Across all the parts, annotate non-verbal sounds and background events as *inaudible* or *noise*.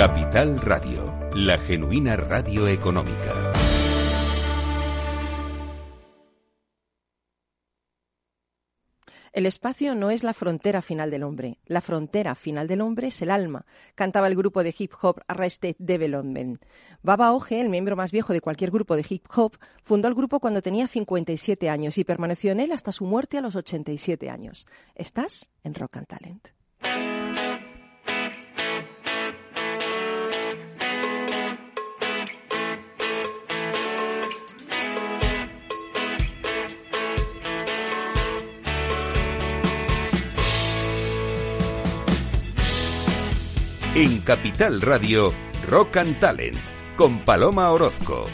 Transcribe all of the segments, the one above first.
Capital Radio, la genuina radio económica. El espacio no es la frontera final del hombre. La frontera final del hombre es el alma, cantaba el grupo de hip hop Arrested Development. Baba Oje, el miembro más viejo de cualquier grupo de hip hop, fundó el grupo cuando tenía 57 años y permaneció en él hasta su muerte a los 87 años. Estás en Rock and Talent. En Capital Radio, Rock and Talent, con Paloma Orozco.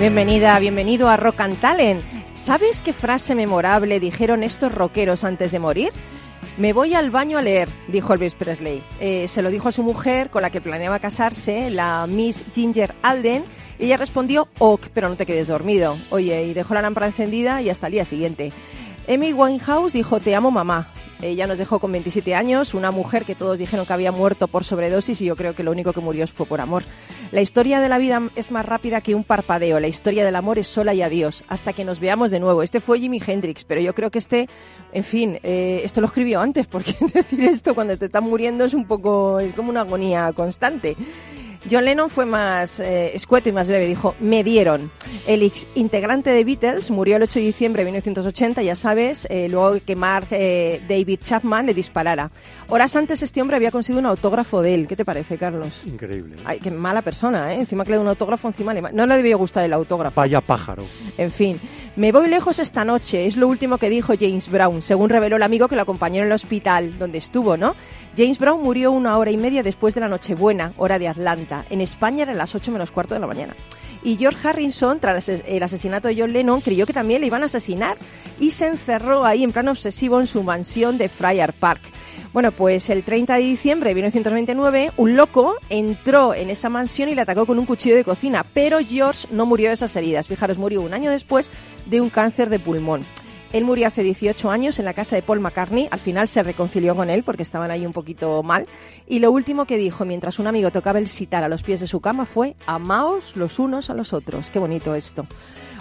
Bienvenida, bienvenido a Rock and Talent. ¿Sabes qué frase memorable dijeron estos rockeros antes de morir? Me voy al baño a leer, dijo Elvis Presley. Eh, se lo dijo a su mujer, con la que planeaba casarse, la Miss Ginger Alden, y ella respondió, ok, pero no te quedes dormido. Oye, y dejó la lámpara encendida y hasta el día siguiente. Amy Winehouse dijo, te amo mamá. Ella nos dejó con 27 años, una mujer que todos dijeron que había muerto por sobredosis y yo creo que lo único que murió fue por amor. La historia de la vida es más rápida que un parpadeo, la historia del amor es sola y adiós, hasta que nos veamos de nuevo. Este fue Jimi Hendrix, pero yo creo que este, en fin, eh, esto lo escribió antes, porque *laughs* decir esto cuando te están muriendo es un poco, es como una agonía constante. John Lennon fue más eh, escueto y más breve, dijo, me dieron. El ex integrante de Beatles murió el 8 de diciembre de 1980, ya sabes, eh, luego que Mark eh, David Chapman le disparara. Horas antes este hombre había conseguido un autógrafo de él. ¿Qué te parece, Carlos? Increíble. Ay, qué mala persona, ¿eh? Encima que le dio un autógrafo, encima le... No le debió gustar el autógrafo. Vaya pájaro. En fin, me voy lejos esta noche, es lo último que dijo James Brown, según reveló el amigo que lo acompañó en el hospital donde estuvo, ¿no? James Brown murió una hora y media después de la Nochebuena, hora de Atlanta. En España eran las 8 menos cuarto de la mañana. Y George Harrison, tras el asesinato de John Lennon, creyó que también le iban a asesinar y se encerró ahí en plan obsesivo en su mansión de Friar Park. Bueno, pues el 30 de diciembre de 1929, un loco entró en esa mansión y le atacó con un cuchillo de cocina, pero George no murió de esas heridas. Fijaros, murió un año después de un cáncer de pulmón. Él murió hace 18 años en la casa de Paul McCartney. Al final se reconcilió con él porque estaban ahí un poquito mal. Y lo último que dijo mientras un amigo tocaba el sitar a los pies de su cama fue: Amaos los unos a los otros. Qué bonito esto.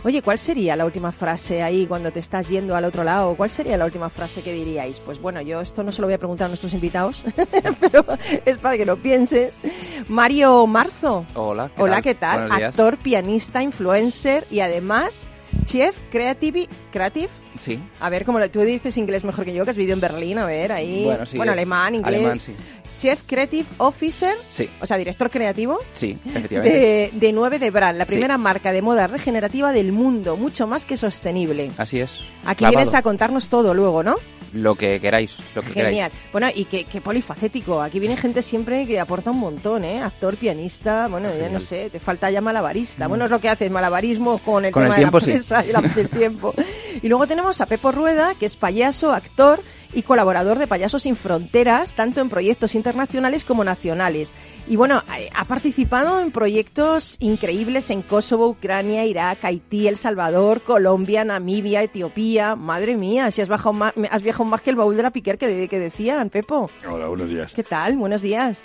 Oye, ¿cuál sería la última frase ahí cuando te estás yendo al otro lado? ¿Cuál sería la última frase que diríais? Pues bueno, yo esto no se lo voy a preguntar a nuestros invitados, *laughs* pero es para que lo pienses. Mario Marzo. Hola. ¿qué Hola, tal? ¿qué tal? Actor, pianista, influencer y además chef creative, creative. Sí. A ver, como tú dices inglés mejor que yo, que has vivido en Berlín, a ver, ahí. Bueno, sí. alemán, inglés. Alemán, sí. Chef Creative Officer, Sí, o sea, director creativo sí, efectivamente. de, de 9 de Brand, la Sí. primera marca de moda regenerativa del mundo, mucho más que sostenible. Así es. Aquí vienes a contarnos todo luego, ¿no? Lo que queráis, lo que Genial. queráis. Bueno, y qué, qué polifacético. Aquí viene gente siempre que aporta un montón, ¿eh? Actor, pianista, bueno, ya no sé, te falta ya malabarista. Bueno, es lo que haces, malabarismo con el Con el tema tiempo, de sí. la presa y la- del tiempo. Y luego tenemos a Pepo Rueda, que es payaso, actor y colaborador de Payasos Sin Fronteras, tanto en proyectos internacionales como nacionales. Y bueno, ha- ha participado en proyectos increíbles en Kosovo, Ucrania, Irak, Haití, El Salvador, Colombia, Namibia, Etiopía. Madre mía, si has, bajado más, has viajado más que el baúl de la Piquer que, que decían, Pepo. Hola, buenos días. ¿Qué tal? Buenos días.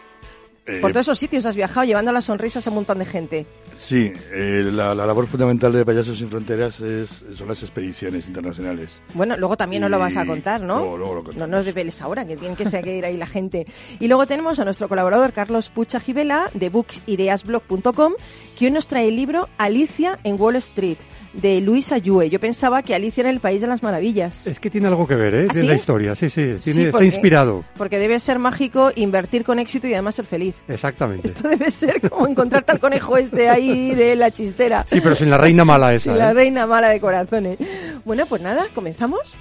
Eh, Por todos esos sitios has viajado llevando las sonrisas a un montón de gente. Sí, eh, la, la labor fundamental de Payasos Sin Fronteras es, son las expediciones internacionales. Bueno, luego también nos lo vas a Y contar, ¿no? luego- luego lo no nos desveles ahora, que tienen que seguir ahí la gente. Y luego tenemos a nuestro colaborador Carlos Pucha Gibela de booksideasblog.com, que hoy nos trae el libro Alicia en Wall Street, de Luisa Yue. Yo pensaba que Alicia era el País de las Maravillas. Es que tiene algo que ver, ¿eh? ¿Ah, Tiene sí? la historia, sí, sí. Tiene, Sí, está inspirado. Porque debe ser mágico invertir con éxito y además ser feliz. Exactamente. Esto debe ser como encontrarte al conejo este ahí de la chistera. Sí, pero sin la reina mala esa, la ¿eh? reina mala de corazones. Bueno, pues nada, comenzamos.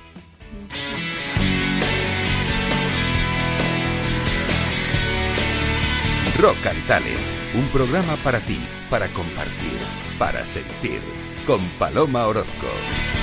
Rock and Talent, un programa para ti, para compartir, para sentir, con Paloma Orozco.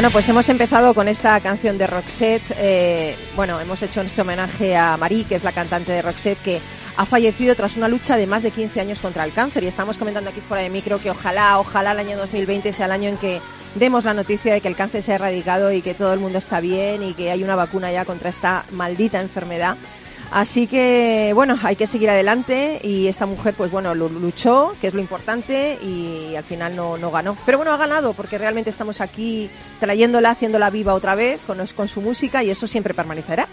Bueno, pues hemos empezado con esta canción de Roxette. eh, bueno, hemos hecho este homenaje a Marie, que es la cantante de Roxette, que ha fallecido tras una lucha de más de 15 años contra el cáncer. Y estamos comentando aquí fuera de micro que ojalá, ojalá el año 2020 sea el año en que demos la noticia de que el cáncer se ha erradicado y que todo el mundo está bien y que hay una vacuna ya contra esta maldita enfermedad. Así que, bueno, hay que seguir adelante y esta mujer, pues bueno, lu- luchó, que es lo importante, y al final no, no ganó. Pero bueno, ha ganado porque realmente estamos aquí trayéndola, haciéndola viva otra vez con, con su música y eso siempre permanecerá.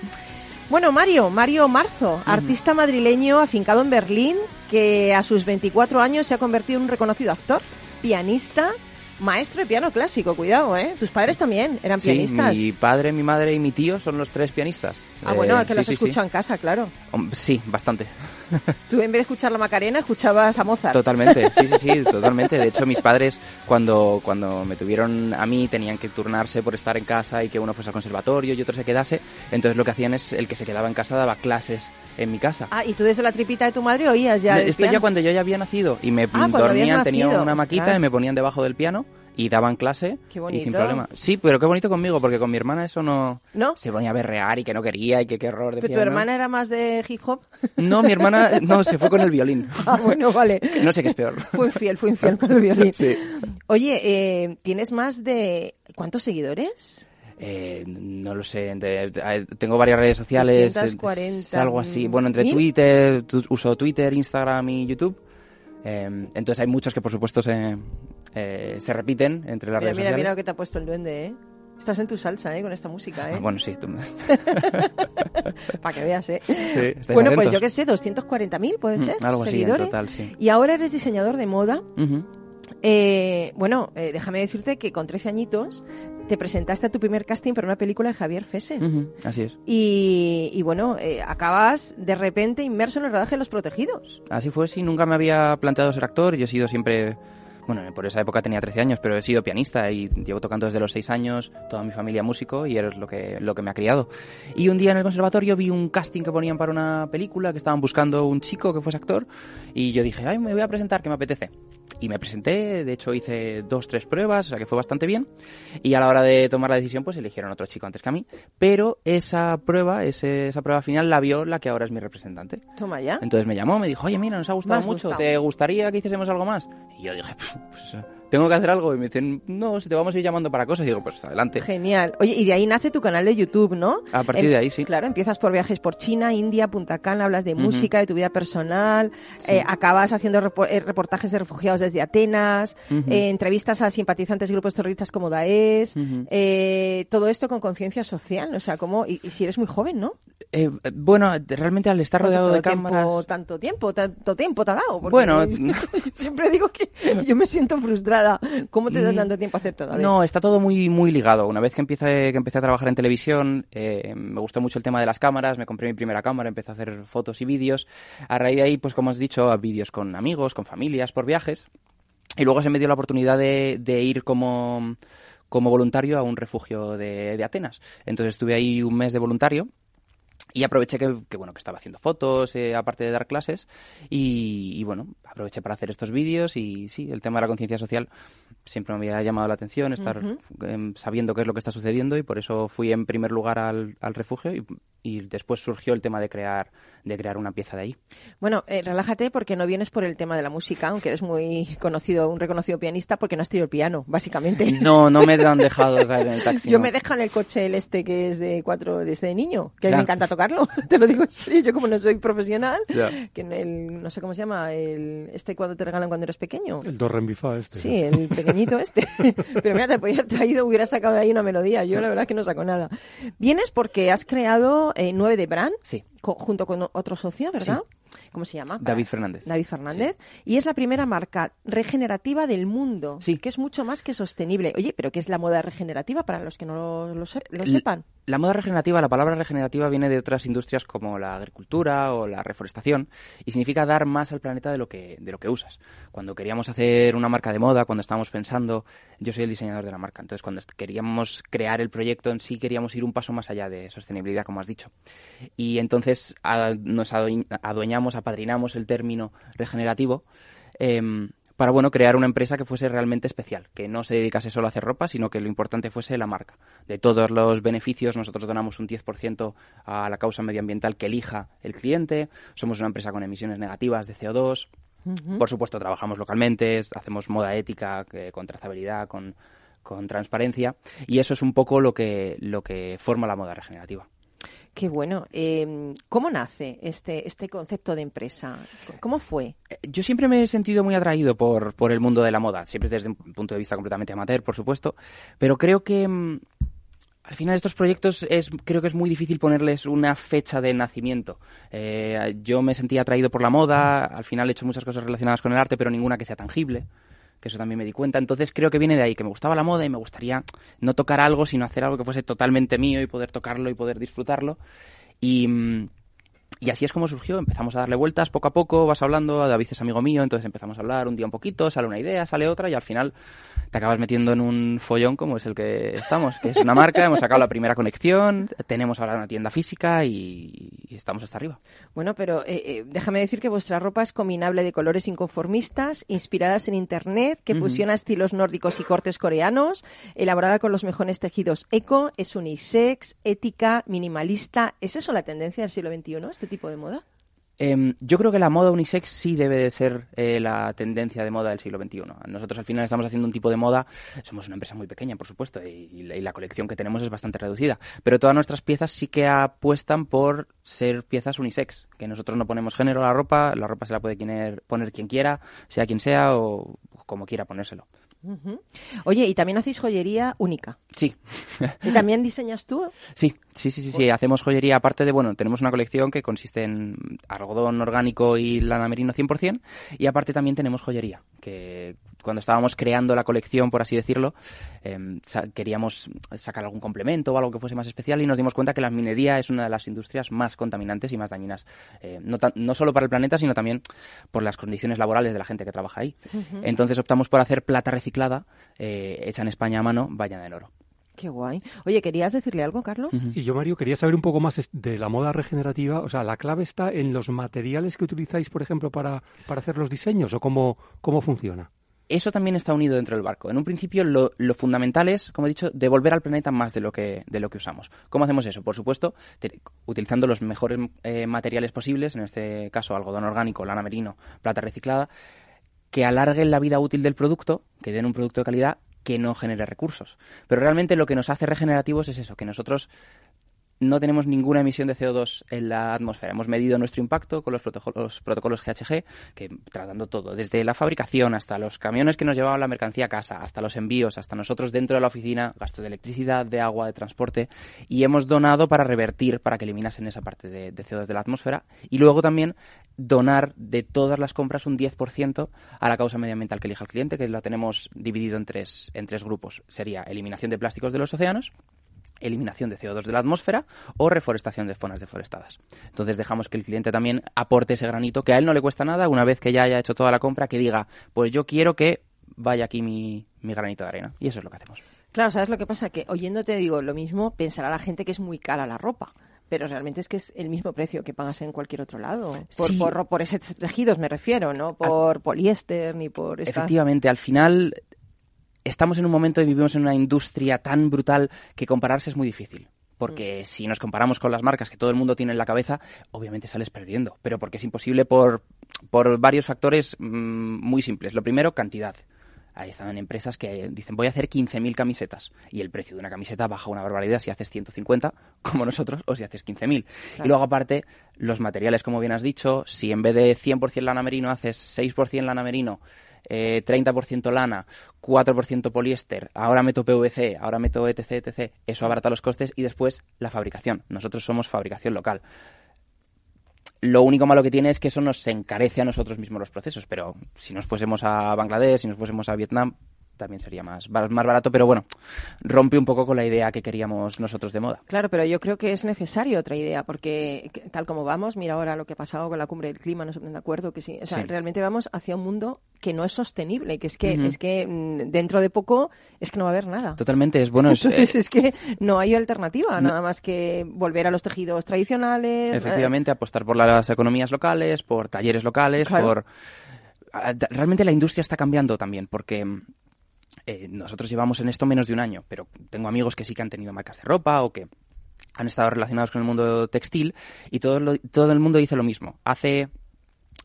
Bueno, Mario, Mario Marzo, artista madrileño afincado en Berlín, que a sus 24 años se ha convertido en un reconocido actor, pianista, maestro de piano clásico, cuidado, ¿eh? Tus padres también eran Sí, pianistas. mi padre, mi madre y mi tío son los tres pianistas. Ah, bueno, Eh, que sí, los sí, escucho en casa, claro. Sí, bastante. Tú en vez de escuchar la Macarena, escuchabas a Mozart. Totalmente, sí, sí, sí, *laughs* totalmente. De hecho, mis padres, cuando, cuando me tuvieron a mí, tenían que turnarse por estar en casa y que uno fuese al conservatorio y otro se quedase. Entonces, lo que hacían es el que se quedaba en casa daba clases en mi casa. Ah, y tú desde la tripita de tu madre oías ya Esto ya cuando yo ya había nacido y me Ah, dormían, habías tenía nacido, una maquita ostras. y me ponían debajo del piano y daban clase Qué y sin bonito. problema. Sí, pero qué bonito conmigo, porque con mi hermana eso no... ¿No? Se ponía a berrear y que no quería y que qué error de ¿Pero tu hermana era más de hip hop? No, mi hermana no, se fue con el violín. *laughs* Ah, bueno, vale. No sé qué es peor. Fue infiel, fue infiel con el violín. Sí. Oye, eh, ¿tienes más de... ¿Cuántos seguidores? Eh, no lo sé, de- de- tengo varias redes sociales, eh, 240 es algo así. Bueno, entre mil. Twitter, uso Twitter, Instagram y YouTube. Eh, entonces hay muchos que por supuesto se, eh, se repiten entre las Mira, redes mira, sociales. mira lo que te ha puesto el duende, ¿eh? Estás en tu salsa, ¿eh? Con esta música, ¿eh? Ah, Bueno, sí, tú- *laughs* Para que veas, ¿eh? sí, Bueno, pues yo qué sé, 240.000 puede Mm, ser. algo así en seguidores. total, sí. Y ahora eres diseñador de moda. Eh, bueno, eh, déjame decirte que con 13 añitos te presentaste a tu primer casting para una película de Javier Fese. Así es. Y, y bueno, eh, acabas de repente inmerso en el rodaje de Los Protegidos. Así fue, sí, nunca me había planteado ser actor. Yo he sido siempre. Bueno, por esa época tenía 13 años, pero he sido pianista y llevo tocando desde los 6 años, toda mi familia músico y es lo que, lo que me ha criado. Y un día en el conservatorio vi un casting que ponían para una película que estaban buscando un chico que fuese actor y yo dije, ay, me voy a presentar, que me apetece. Y me presenté, de hecho hice dos, tres pruebas, o sea que fue bastante bien. Y a la hora de tomar la decisión, pues eligieron otro chico antes que a mí. Pero esa prueba, ese- esa prueba final la vio la que ahora es mi representante. Toma ya. Entonces me llamó, me dijo, oye, mira, nos ha gustado mucho, gustado. ¿te gustaría que hiciésemos algo más? Y yo dije, pues tengo que hacer algo. Y me dicen, no, si te vamos a ir llamando para cosas. Y digo, pues adelante. Genial. Oye, y de ahí nace tu canal de YouTube, ¿no? A partir de ahí, sí. Claro, empiezas por viajes por China, India, Punta Cana, hablas de música, de tu vida personal, eh, acabas haciendo eh, reportajes de refugiados desde Atenas, eh, entrevistas a simpatizantes de grupos terroristas como Daesh, eh, todo esto con conciencia social, o sea, como, y, y si eres muy joven, ¿no? Eh, bueno, realmente al estar rodeado de ¿Cuánto tiempo- cámaras... tanto tiempo, tanto tiempo te ha dado. Porque Bueno, *laughs* siempre digo que yo me siento frustrada. ¿Cómo te da Mm. tanto tiempo a hacer todo? A. No, está todo muy muy ligado. Una vez que empecé, que empecé a trabajar en televisión, eh, me gustó mucho el tema de las cámaras, me compré mi primera cámara, empecé a hacer fotos y vídeos. A raíz de ahí, pues como has dicho, a vídeos con amigos, con familias, por viajes. Y luego se me dio la oportunidad de, de ir como, como voluntario a un refugio de, de Atenas. Entonces estuve ahí un mes de voluntario. Y aproveché que, que, bueno que estaba haciendo fotos, eh, aparte de dar clases, y, y, bueno, aproveché para hacer estos vídeos y sí, el tema de la conciencia social siempre me había llamado la atención, estar em, sabiendo qué es lo que está sucediendo. Y por eso fui en primer lugar al, al refugio y, y después surgió el tema de crear, de crear una pieza de ahí. Bueno, eh, relájate porque no vienes por el tema de la música, aunque eres muy conocido, un reconocido pianista, porque no has tirado el piano, básicamente. *laughs* No, no me han dejado *laughs* traer en el taxi. Yo no. me dejan el coche el este que es de cuatro desde niño, que Ya. me encanta tocarlo, *laughs* te lo digo en serio, yo como no soy profesional, Ya. que en el, no sé cómo se llama, el este cuando te regalan cuando eres pequeño. El do re mi fa este. Sí, el pequeñito este. Pero mira, te podía haber traído, hubiera sacado de ahí una melodía. Yo la verdad es que no saco nada. Vienes porque has creado eh, 9 de Brand Sí. co- junto con otro socio, ¿verdad? ¿Cómo se llama? David Fernández. David Fernández. Y es la primera marca regenerativa del mundo. Sí. Que es mucho más que sostenible. Oye, ¿pero qué es la moda regenerativa para los que no lo, sepan? La moda regenerativa, la palabra regenerativa viene de otras industrias como la agricultura o la reforestación y significa dar más al planeta de lo que, de lo que usas. Cuando queríamos hacer una marca de moda, cuando estábamos pensando, yo soy el diseñador de la marca, entonces cuando queríamos crear el proyecto en sí queríamos ir un paso más allá de sostenibilidad, como has dicho. Y entonces a- nos adue- adueñamos, apadrinamos el término regenerativo. em, para bueno, crear una empresa que fuese realmente especial, que no se dedicase solo a hacer ropa, sino que lo importante fuese la marca. De todos los beneficios, nosotros donamos un 10% a la causa medioambiental que elija el cliente, somos una empresa con emisiones negativas de CO2, por supuesto, trabajamos localmente, hacemos moda ética, que- con trazabilidad, con, con transparencia, y eso es un poco lo que, lo que forma la moda regenerativa. Qué bueno. Eh, ¿Cómo nace este, este concepto de empresa? ¿Cómo fue? Eh, Yo siempre me he sentido muy atraído por, por el mundo de la moda, siempre desde un punto de vista completamente amateur, por supuesto, pero creo que mm, al final estos proyectos es, creo que es muy difícil ponerles una fecha de nacimiento. Eh, yo me sentía atraído por la moda, al final he hecho muchas cosas relacionadas con el arte, pero ninguna que sea tangible que eso también me di cuenta. Entonces creo que viene de ahí, que me gustaba la moda y me gustaría no tocar algo, sino hacer algo que fuese totalmente mío y poder tocarlo y poder disfrutarlo. Y, mm, y así es como surgió. Empezamos a darle vueltas poco a poco, vas hablando, David es amigo mío, entonces empezamos a hablar un día un poquito, sale una idea, sale otra y al final te acabas metiendo en un follón como es el que estamos, que es una marca, hemos sacado la primera conexión, tenemos ahora una tienda física y, y estamos hasta arriba. Bueno, pero eh, eh, déjame decir que vuestra ropa es combinable de colores inconformistas, inspiradas en Internet, que fusiona estilos nórdicos y cortes coreanos, elaborada con los mejores tejidos eco, es unisex, ética, minimalista. ¿Es eso la tendencia del siglo XXI, este tipo de moda? Em, yo creo que la moda unisex sí debe de ser eh, la tendencia de moda del siglo XXI. Nosotros al final estamos haciendo un tipo de moda, somos una empresa muy pequeña, por supuesto, y, la, colección que tenemos es bastante reducida, pero todas nuestras piezas sí que apuestan por ser piezas unisex, que nosotros no ponemos género a la ropa, la ropa se la puede poner quien quiera, sea quien sea o como quiera ponérselo. Oye, y también hacéis joyería única. Sí, ¿Y también diseñas tú? Sí, sí, sí, sí, sí. Hacemos joyería aparte de, bueno, tenemos una colección que consiste en algodón orgánico y lana merino 100% y aparte también tenemos joyería, que cuando estábamos creando la colección, por así decirlo, em, sa- queríamos sacar algún complemento o algo que fuese más especial y nos dimos cuenta que la minería es una de las industrias más contaminantes y más dañinas, eh, no, solo para el planeta, sino también por las condiciones laborales de la gente que trabaja ahí. Entonces optamos por hacer plata reciclada, eh, hecha en España a mano, bañada en oro. Qué guay. Oye, ¿querías decirle algo, Carlos? Y yo, Mario, quería saber un poco más de la moda regenerativa. O sea, ¿la clave está en los materiales que utilizáis, por ejemplo, para, para hacer los diseños o cómo, cómo funciona? Eso también está unido dentro del barco. En un principio, lo, fundamental es, como he dicho, devolver al planeta más de lo que, lo que usamos. ¿Cómo hacemos eso? Por supuesto, utilizando los mejores eh, materiales posibles, en este caso algodón orgánico, lana merino, plata reciclada, que alarguen la vida útil del producto, que den un producto de calidad que no genere recursos. Pero realmente lo que nos hace regenerativos es eso, que nosotros no tenemos ninguna emisión de CO2 en la atmósfera. Hemos medido nuestro impacto con los protocolos, protocolos GHG, que tratando todo, desde la fabricación hasta los camiones que nos llevaban la mercancía a casa, hasta los envíos, hasta nosotros dentro de la oficina, gasto de electricidad, de agua, de transporte, y hemos donado para revertir, para que eliminasen esa parte de, de CO2 de la atmósfera, y luego también donar de todas las compras un 10% a la causa medioambiental que elija el cliente, que lo tenemos dividido en tres, en tres grupos. Sería eliminación de plásticos de los océanos, eliminación de CO2 de la atmósfera o reforestación de zonas deforestadas. Entonces dejamos que el cliente también aporte ese granito que a él no le cuesta nada una vez que ya haya hecho toda la compra, que diga, pues yo quiero que vaya aquí mi, mi granito de arena. Y eso es lo que hacemos. Claro, ¿sabes lo que pasa? Que oyéndote digo lo mismo, pensará la gente que es muy cara la ropa. Pero realmente es que es el mismo precio que pagas en cualquier otro lado. Por, Sí. por, por esos tejidos me refiero, no por poliéster ni por estas... Efectivamente, al final estamos en un momento y vivimos en una industria tan brutal que compararse es muy difícil. Porque si nos comparamos con las marcas que todo el mundo tiene en la cabeza, obviamente sales perdiendo. Pero porque es imposible por, por varios factores mm, muy simples. Lo primero, cantidad. Ahí están empresas que dicen, voy a hacer 15.000 camisetas. Y el precio de una camiseta baja una barbaridad si haces 150, como nosotros, o si haces 15.000. Y luego, aparte, los materiales, como bien has dicho, si en vez de 100% lana merino haces 6% lana merino, eh, 30% lana, 4% poliéster, ahora meto PVC, ahora meto etc, etc, eso abarata los costes y después la fabricación. Nosotros somos fabricación local. Lo único malo que tiene es que eso nos encarece a nosotros mismos los procesos, pero si nos fuésemos a Bangladesh, si nos fuésemos a Vietnam, también sería más, más barato, pero bueno, rompe un poco con la idea que queríamos nosotros de moda. Claro, pero yo creo que es necesario otra idea, porque que- tal como vamos, mira ahora lo que ha pasado con la cumbre del clima, no se ponen de acuerdo, que sí, o sea, Sí. realmente vamos hacia un mundo que no es sostenible, que es que, es que mm, dentro de poco es que no va a haber nada. Totalmente, es bueno. Es, eh, es que no hay alternativa, nada más que volver a los tejidos tradicionales. eh, Efectivamente, apostar por las economías locales, por talleres locales, Claro. por realmente la industria está cambiando también, porque mm, eh, nosotros llevamos en esto menos de un año, pero tengo amigos que sí que han tenido marcas de ropa o que han estado relacionados con el mundo textil y todo, lo- todo el mundo dice lo mismo. Hace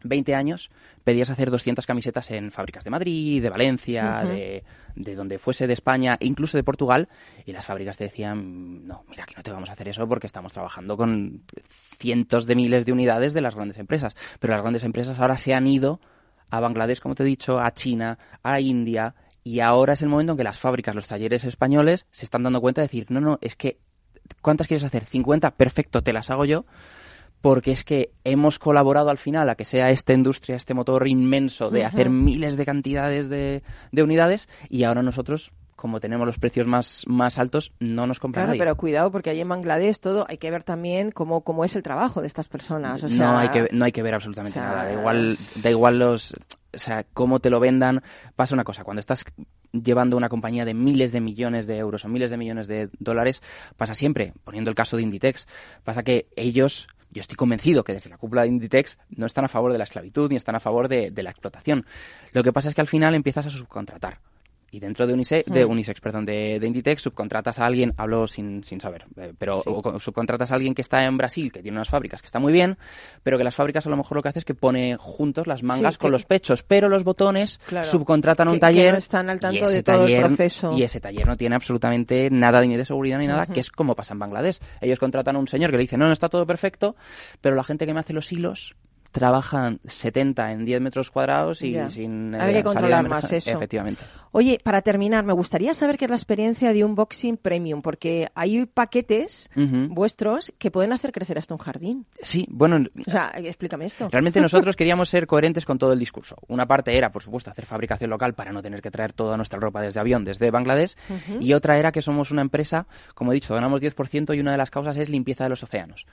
20 años pedías hacer 200 camisetas en fábricas de Madrid, de Valencia, de, de donde fuese, de España, incluso de Portugal, y las fábricas te decían, no, mira, que no te vamos a hacer eso porque estamos trabajando con cientos de miles de unidades de las grandes empresas. Pero las grandes empresas ahora se han ido a Bangladesh, como te he dicho, a China, a India, y ahora es el momento en que las fábricas, los talleres españoles, se están dando cuenta de decir, no, no, es que, ¿cuántas quieres hacer? ¿50? Perfecto, te las hago yo porque es que hemos colaborado al final a que sea esta industria, este motor inmenso de hacer miles de cantidades de, de unidades y ahora nosotros, como tenemos los precios más, más altos, no nos compra Claro, nadie. pero cuidado porque ahí en Bangladesh todo hay que ver también cómo, cómo es el trabajo de estas personas. O sea, no, hay que, no hay que ver absolutamente o sea, nada. Da igual, da igual los, o sea, cómo te lo vendan. Pasa una cosa, cuando estás llevando una compañía de miles de millones de euros o miles de millones de dólares, pasa siempre, poniendo el caso de Inditex, pasa que ellos, yo estoy convencido que desde la cúpula de Inditex no están a favor de la esclavitud ni están a favor de, de la explotación. Lo que pasa es que al final empiezas a subcontratar. Y dentro de, Unise- de Mm. Unisex, perdón, de, de Inditex, subcontratas a alguien, hablo sin, sin saber, eh, pero Sí. o co- subcontratas a alguien que está en Brasil, que tiene unas fábricas que está muy bien, pero que las fábricas a lo mejor lo que hace es que pone juntos las mangas Sí, con que- los pechos, pero los botones Claro. subcontratan un Que- que taller no están al tanto de todo el proceso. Y ese taller no tiene absolutamente nada ni de seguridad ni nada, que es como pasa en Bangladesh. Ellos contratan a un señor que le dice, no, no está todo perfecto, pero la gente que me hace los hilos trabajan 70 en 10 metros cuadrados y Ya. sin... Hay eh, que salida controlar más eso. Efectivamente. Oye, para terminar, me gustaría saber qué es la experiencia de un boxing premium, porque hay paquetes vuestros que pueden hacer crecer hasta un jardín. Sí, bueno, O sea, explícame esto. Realmente *laughs* nosotros queríamos ser coherentes con todo el discurso. Una parte era, por supuesto, hacer fabricación local para no tener que traer toda nuestra ropa desde avión, desde Bangladesh. Y otra era que somos una empresa, como he dicho, ganamos 10% y una de las causas es limpieza de los océanos.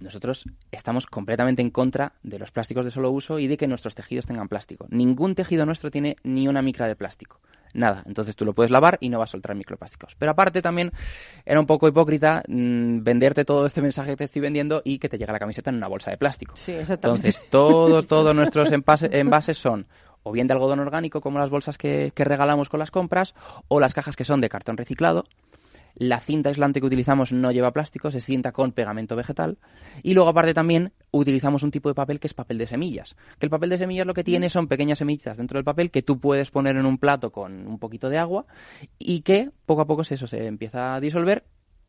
Nosotros estamos completamente en contra de los plásticos de solo uso y de que nuestros tejidos tengan plástico. Ningún tejido nuestro tiene ni una micra de plástico. Nada. Entonces tú lo puedes lavar y no va a soltar microplásticos. Pero aparte también era un poco hipócrita mm, venderte todo este mensaje que te estoy vendiendo y que te llega la camiseta en una bolsa de plástico. Sí, exactamente. Entonces, todos, todos nuestros envases son o bien de algodón orgánico, como las bolsas que, que regalamos con las compras, o las cajas que son de cartón reciclado. La cinta aislante que utilizamos no lleva plástico, se cinta con pegamento vegetal. Y luego, aparte, también utilizamos un tipo de papel que es papel de semillas. Que el papel de semillas lo que tiene son pequeñas semillitas dentro del papel que tú puedes poner en un plato con un poquito de agua y que poco a poco eso se empieza a disolver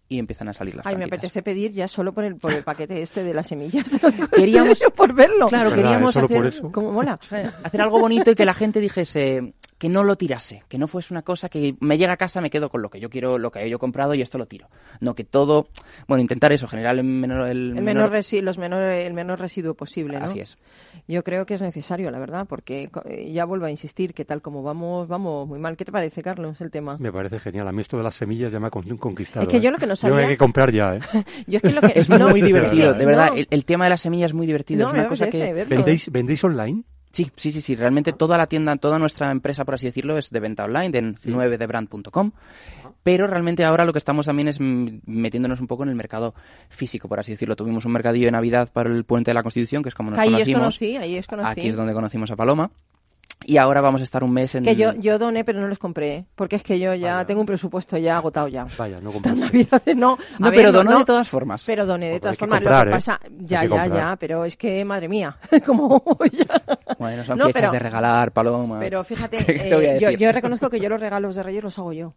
y empiezan a salir las Ay, me apetece pedir ya solo por el, por el paquete este de las semillas. *laughs* Queríamos- por verlo. Claro, queríamos Solo hacer, por eso. ¿Cómo mola? hacer algo bonito y que la gente dijese que no lo tirase, que no fuese una cosa que me llega a casa, me quedo con lo que yo quiero, lo que yo he comprado y esto lo tiro. No, que todo, bueno, intentar eso, generar el menor... El El menor los menor, el menor residuo posible, ¿no? Así es. Yo creo que es necesario, la verdad, porque eh, ya vuelvo a insistir que tal como vamos, vamos muy mal. ¿Qué te parece, Carlos, el tema? Me parece genial. A mí esto de las semillas ya me ha con- conquistado. Es que yo ¿eh? lo que no Yo sabía- hay que comprar ya, ¿eh? *laughs* Yo es que lo que Es no- muy divertido, de verdad. no, El, el tema de las semillas es muy divertido. no, es una cosa que... ¿Vendéis, ¿Vendéis online? Sí, sí, sí, sí. Realmente toda la tienda, toda nuestra empresa, por así decirlo, es de venta online, de 9debrand.com. Pero realmente ahora lo que estamos también es metiéndonos un poco en el mercado físico, por así decirlo. Tuvimos un mercadillo de Navidad para el Puente de la Constitución, que es como nos Ahí os conocimos. conocí, ahí conocí. Aquí es donde conocimos a Paloma. Y ahora vamos a estar un mes en... Que yo, yo doné, pero no los compré, ¿eh? porque es que yo ya Vaya. tengo un presupuesto ya agotado ya. Vaya, no *laughs* navidades no. A No, ver, pero donó de todas formas. Pero doné de todas formas. comprar, lo que ¿eh? pasa, ya, que ya, comprar. ya, pero es que, madre mía, *laughs* como ya. Bueno, son No, fechas pero- de regalar, Paloma. Pero fíjate, *laughs* ¿Qué te voy a eh, yo, yo reconozco que yo los regalos de Reyes los hago yo.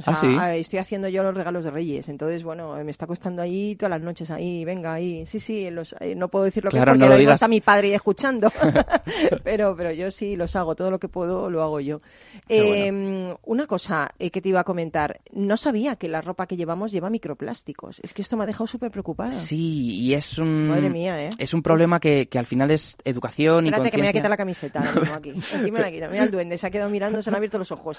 O sea, ¿Ah, sí? eh, estoy haciendo yo los regalos de Reyes. Entonces, bueno, eh, me está costando ahí todas las noches ahí, venga, ahí. Sí, sí, los, eh, no puedo decir lo Claro, que es no porque lo lo digas. está mi padre escuchando. *laughs* pero, pero yo sí los hago, todo lo que puedo lo hago yo. Eh, Una cosa eh, que te iba a comentar. No sabía que la ropa que llevamos lleva microplásticos. Es que esto me ha dejado súper preocupada. Sí, y es un... Madre mía, ¿eh? Es un problema que, que al final es educación y Espérate que me voy a quitar la camiseta aquí. *laughs* Aquí me la quito. Mira el duende, se ha quedado mirando, se han abierto los ojos.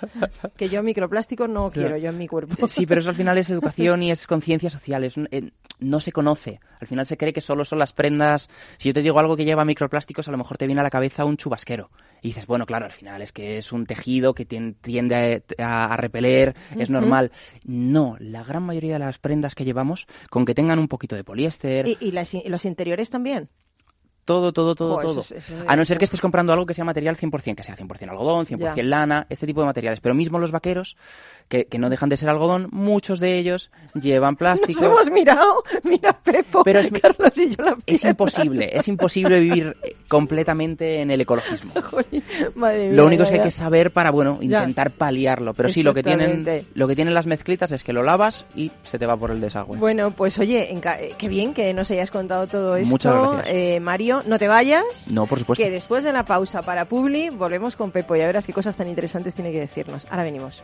Que yo microplásticos no quiero yo en mi cuerpo. Sí, pero eso al final es educación y es conciencia social. Es, un- eh, no se conoce. Al final se cree que solo son las prendas. Si yo te digo algo que lleva microplásticos, a lo mejor te viene a la cabeza un chubasquero. Y dices, bueno, claro, al final es que es un tejido que tien- tiende a, repeler, es normal. No, la gran mayoría de las prendas que llevamos, con que tengan un poquito de poliéster, ¿Y, y las- y los interiores también? Todo, todo, todo, todo. eso a no ser que estés comprando algo que sea material 100%, que sea 100% algodón, 100% Ya. lana, este tipo de materiales. Pero mismo los vaqueros, que, que no dejan de ser algodón, muchos de ellos llevan *laughs* plástico. Nos hemos mirado, mira Pepo, Pero es- Carlos y yo la Es imposible, es imposible vivir eh, completamente en el ecologismo. *laughs* Jolín, Madre mía, Lo único es ya, que hay que saber para, bueno, Ya. intentar paliarlo. Pero sí, lo que tienen, lo que tienen las mezclitas es que lo lavas y se te va por el desagüe. Bueno, pues oye, eh, qué bien que nos hayas contado todo esto. Muchas gracias. Eh, Mario, no te vayas. No, por supuesto. Que después de la pausa para Publi volvemos con Pepo. Ya verás qué cosas tan interesantes tiene que decirnos. Ahora venimos.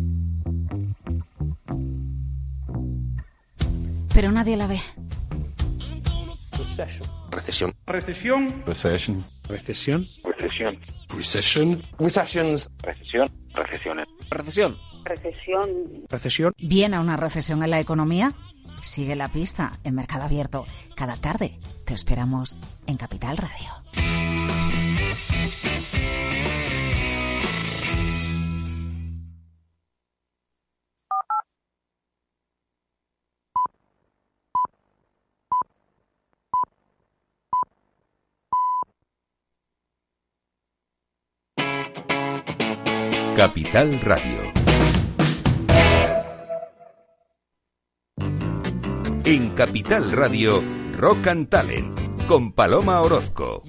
Pero nadie la ve. Recesión. Recesión. Recesión. Recesión. Recession. Recessions. Recesión. Recesiones. Recesión. Recesión. Recesión. ¿Viene una recesión en la economía? Sigue la pista en Mercado Abierto. Cada tarde te esperamos en Capital Radio. Capital Radio. En Capital Radio, Rock and Talent con Paloma Orozco.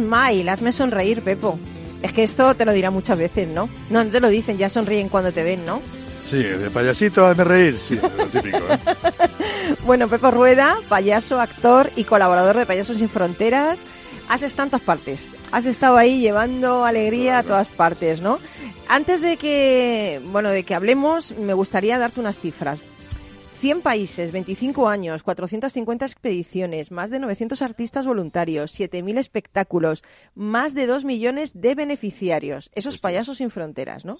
Smile, hazme sonreír, Pepo. Es que esto te lo dirá muchas veces, ¿no? No, no te lo dicen, ya sonríen cuando te ven, ¿no? Sí, de payasito, hazme reír, sí, lo típico, ¿eh? *laughs* Bueno, Pepo Rueda, payaso, actor y colaborador de Payasos Sin Fronteras. En todas partes. Has estado ahí llevando alegría a todas partes, ¿no? Antes de que, bueno, de que hablemos, me gustaría darte unas cifras. 100 países, 25 años, 450 expediciones, más de 900 artistas voluntarios, 7.000 espectáculos, más de 2 millones de beneficiarios. Esos payasos sin fronteras, ¿no?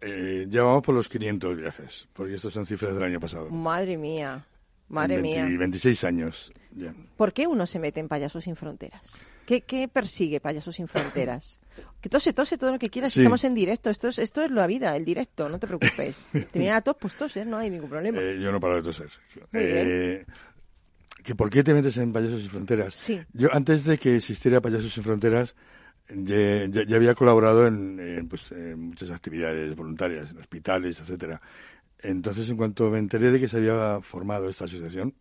Eh, ya vamos por los 500 viajes, porque estos son cifras del año pasado. Madre mía, madre En 20 mía. 26 años. ya. ¿Por qué uno se mete en Payasos sin Fronteras? ¿Qué, qué persigue Payasos sin Fronteras? Que tose, tose todo lo que quieras. Sí. Estamos en directo. Esto es, esto es la vida, el directo. No te preocupes. *laughs* Te vienen a todos, pues toses, no hay ningún problema. Eh, yo no paro de toser. Eh, ¿que ¿Por qué te metes en Payasos Sin Fronteras? Sí. Yo, antes de que existiera Payasos Sin Fronteras, ya, ya- ya había colaborado en, en, pues, en muchas actividades voluntarias, en hospitales, etcétera. Entonces, en cuanto me enteré de que se había formado esta asociación,